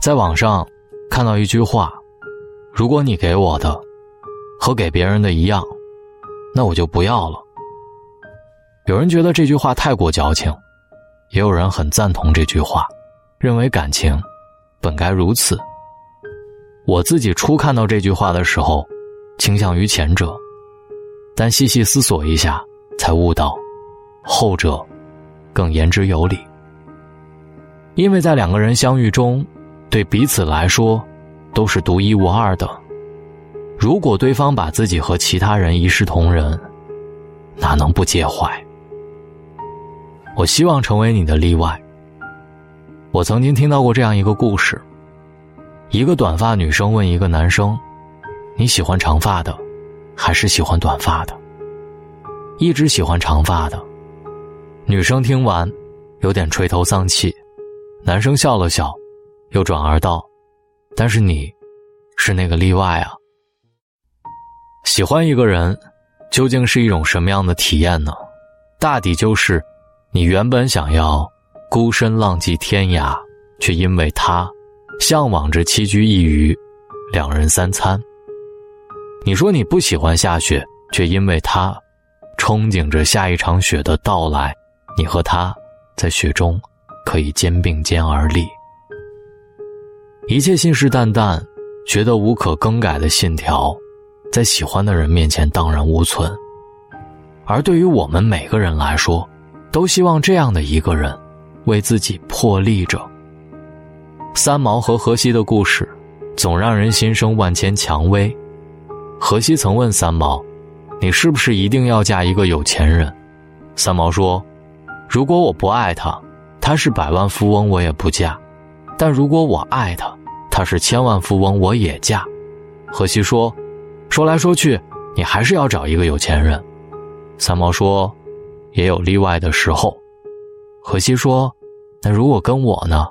在网上看到一句话：“如果你给我的和给别人的一样，那我就不要了。”有人觉得这句话太过矫情，也有人很赞同这句话，认为感情本该如此。我自己初看到这句话的时候，倾向于前者，但细细思索一下，才悟到后者更言之有理。因为在两个人相遇中，对彼此来说都是独一无二的。如果对方把自己和其他人一视同仁，哪能不介怀？我希望成为你的例外。我曾经听到过这样一个故事：一个短发女生问一个男生：“你喜欢长发的，还是喜欢短发的？”一直喜欢长发的。女生听完，有点垂头丧气。男生笑了笑，又转而道：“但是你，是那个例外啊。喜欢一个人，究竟是一种什么样的体验呢？大抵就是，你原本想要孤身浪迹天涯，却因为他，向往着栖居一隅，两人三餐。你说你不喜欢下雪，却因为他，憧憬着下一场雪的到来，你和他，在雪中。”可以肩并肩而立，一切信誓旦旦、觉得无可更改的信条，在喜欢的人面前荡然无存。而对于我们每个人来说，都希望这样的一个人，为自己破例着。三毛和荷西的故事，总让人心生万千蔷薇。荷西曾问三毛：“你是不是一定要嫁一个有钱人？”三毛说：“如果我不爱他。”他是百万富翁，我也不嫁；但如果我爱他，他是千万富翁，我也嫁。荷西说：“说来说去，你还是要找一个有钱人。”三毛说：“也有例外的时候。”荷西说：“那如果跟我呢？”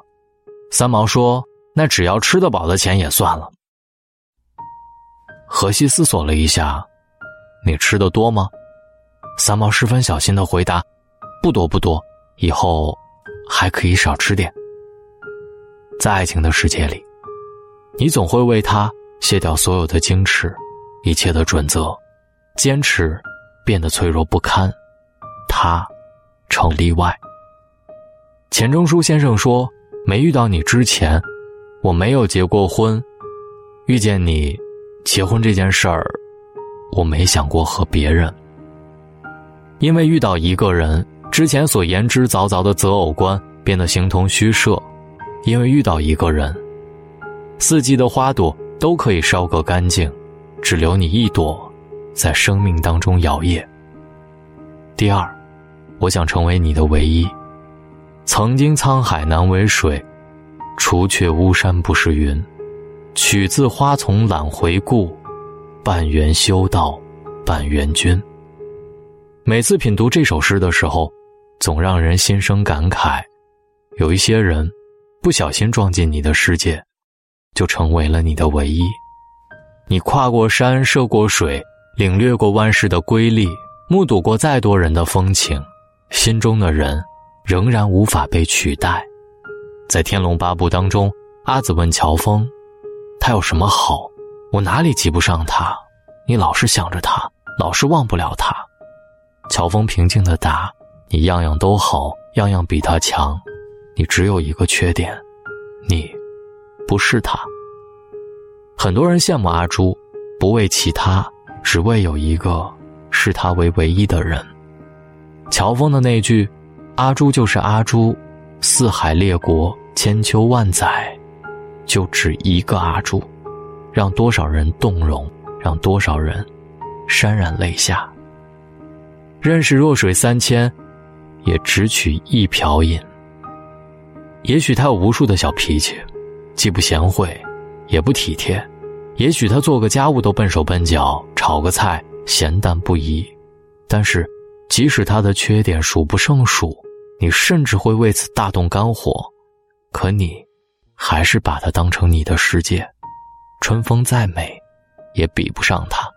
三毛说：“那只要吃得饱的钱也算了。”荷西思索了一下：“你吃的多吗？”三毛十分小心的回答：“不多不多，以后。”还可以少吃点。在爱情的世界里，你总会为他卸掉所有的矜持，一切的准则，坚持变得脆弱不堪，他成例外。钱钟书先生说：“没遇到你之前，我没有结过婚；遇见你，结婚这件事儿，我没想过和别人。因为遇到一个人。”之前所言之凿凿的择偶观变得形同虚设，因为遇到一个人，四季的花朵都可以烧个干净，只留你一朵，在生命当中摇曳。第二，我想成为你的唯一。曾经沧海难为水，除却巫山不是云。取自花丛懒回顾，半缘修道，半缘君。每次品读这首诗的时候。总让人心生感慨，有一些人，不小心撞进你的世界，就成为了你的唯一。你跨过山，涉过水，领略过万世的瑰丽，目睹过再多人的风情，心中的人，仍然无法被取代。在《天龙八部》当中，阿紫问乔峰：“他有什么好？我哪里及不上他？你老是想着他，老是忘不了他。”乔峰平静的答。你样样都好，样样比他强，你只有一个缺点，你不是他。很多人羡慕阿朱，不为其他，只为有一个视他为唯一的人。乔峰的那句“阿朱就是阿朱，四海列国，千秋万载”，就只一个阿朱，让多少人动容，让多少人潸然泪下。认识弱水三千。也只取一瓢饮。也许他有无数的小脾气，既不贤惠，也不体贴；也许他做个家务都笨手笨脚，炒个菜咸淡不一。但是，即使他的缺点数不胜数，你甚至会为此大动肝火，可你，还是把他当成你的世界。春风再美，也比不上他。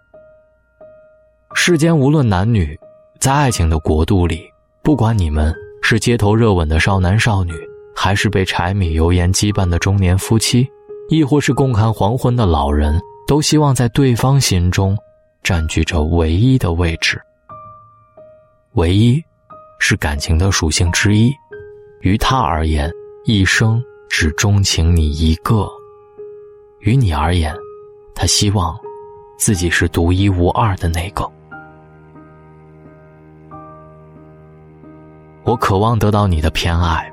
世间无论男女，在爱情的国度里。不管你们是街头热吻的少男少女，还是被柴米油盐羁绊的中年夫妻，亦或是共看黄昏的老人，都希望在对方心中占据着唯一的位置。唯一，是感情的属性之一，于他而言，一生只钟情你一个；于你而言，他希望自己是独一无二的那个。我渴望得到你的偏爱。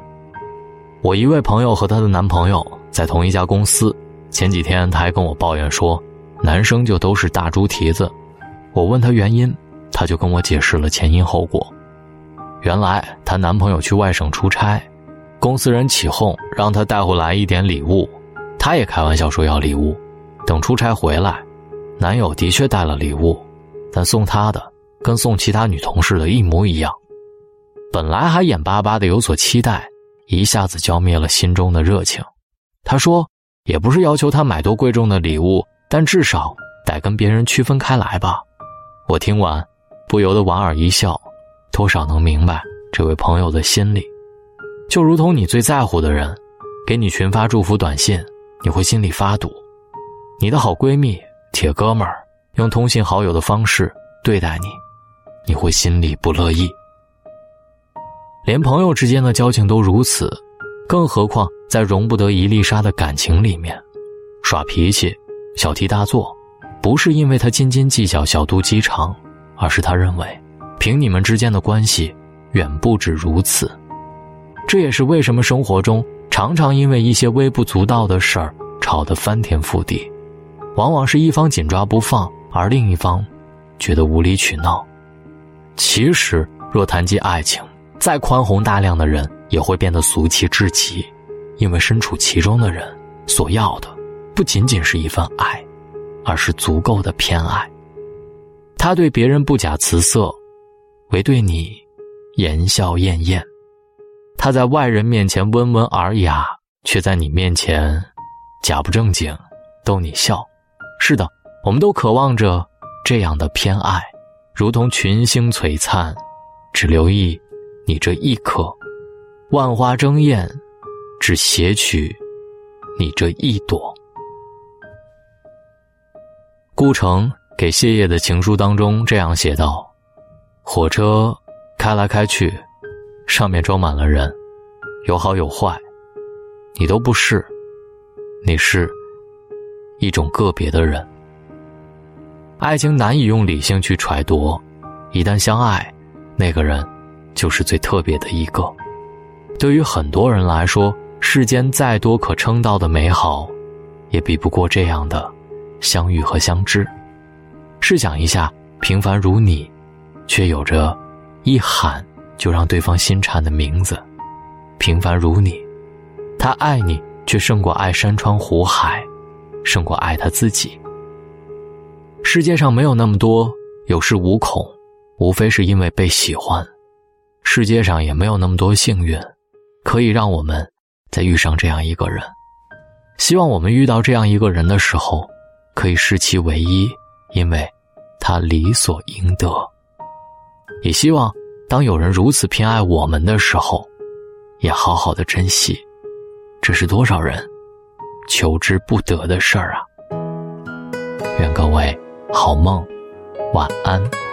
我一位朋友和她的男朋友在同一家公司，前几天她还跟我抱怨说，男生就都是大猪蹄子。我问她原因，她就跟我解释了前因后果。原来她男朋友去外省出差，公司人起哄让她带回来一点礼物，她也开玩笑说要礼物。等出差回来，男友的确带了礼物，但送她的跟送其他女同事的一模一样。本来还眼巴巴的有所期待，一下子浇灭了心中的热情。他说：“也不是要求他买多贵重的礼物，但至少得跟别人区分开来吧。”我听完，不由得莞尔一笑，多少能明白这位朋友的心理。就如同你最在乎的人，给你群发祝福短信，你会心里发堵；你的好闺蜜、铁哥们儿用通信好友的方式对待你，你会心里不乐意。连朋友之间的交情都如此，更何况在容不得一粒沙的感情里面，耍脾气、小题大做，不是因为他斤斤计较、小肚鸡肠，而是他认为，凭你们之间的关系，远不止如此。这也是为什么生活中常常因为一些微不足道的事儿吵得翻天覆地，往往是一方紧抓不放，而另一方觉得无理取闹。其实，若谈及爱情，再宽宏大量的人也会变得俗气至极，因为身处其中的人所要的，不仅仅是一份爱，而是足够的偏爱。他对别人不假辞色，唯对你言笑晏晏；他在外人面前温文尔雅，却在你面前假不正经，逗你笑。是的，我们都渴望着这样的偏爱，如同群星璀璨，只留意。你这一颗，万花争艳，只携取你这一朵。顾城给谢烨的情书当中这样写道：“火车开来开去，上面装满了人，有好有坏，你都不是，你是一种个别的人。爱情难以用理性去揣度，一旦相爱，那个人。”就是最特别的一个。对于很多人来说，世间再多可称道的美好，也比不过这样的相遇和相知。试想一下，平凡如你，却有着一喊就让对方心颤的名字；平凡如你，他爱你，却胜过爱山川湖海，胜过爱他自己。世界上没有那么多有恃无恐，无非是因为被喜欢。世界上也没有那么多幸运，可以让我们再遇上这样一个人。希望我们遇到这样一个人的时候，可以视其为一，因为他理所应得。也希望当有人如此偏爱我们的时候，也好好的珍惜。这是多少人求之不得的事儿啊！愿各位好梦，晚安。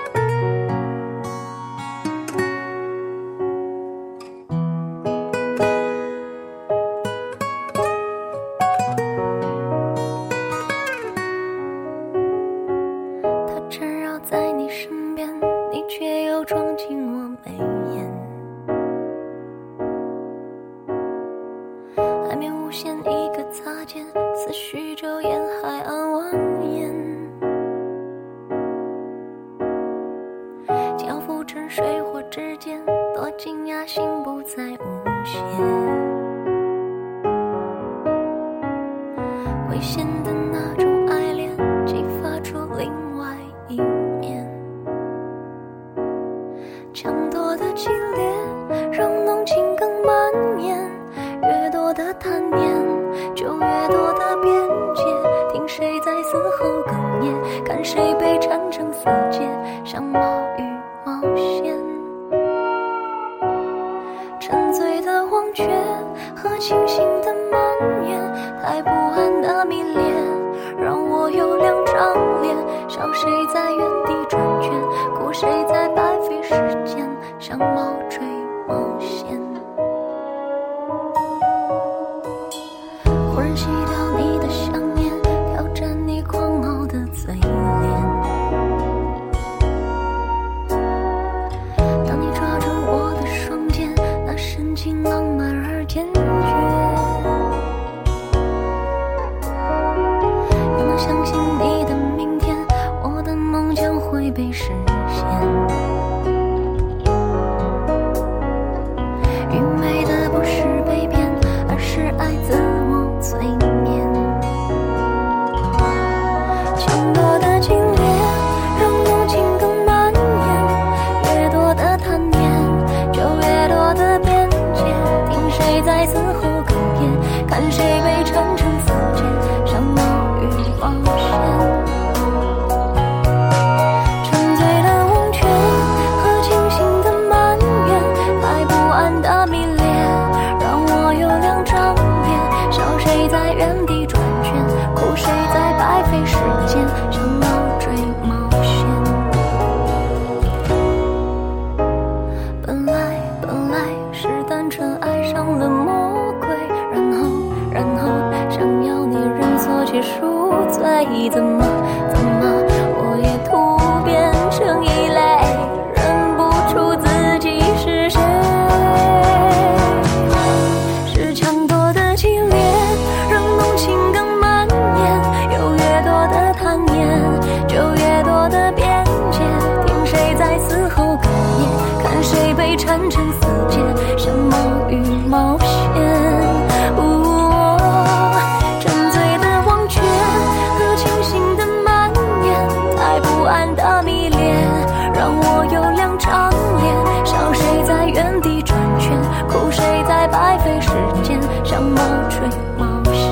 当我有两张脸笑谁在原地转圈哭谁在白费时间像猫追毛线。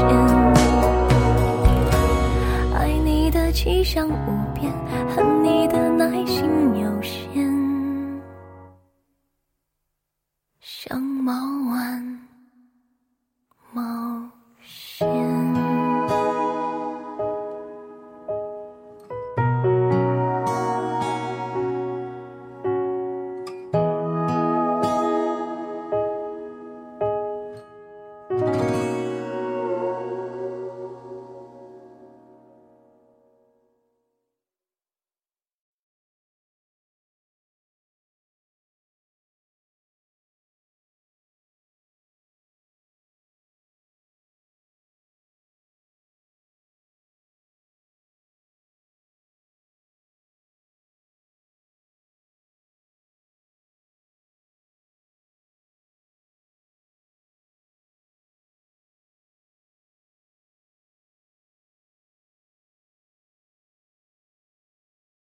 爱你的气象无边恨你的耐心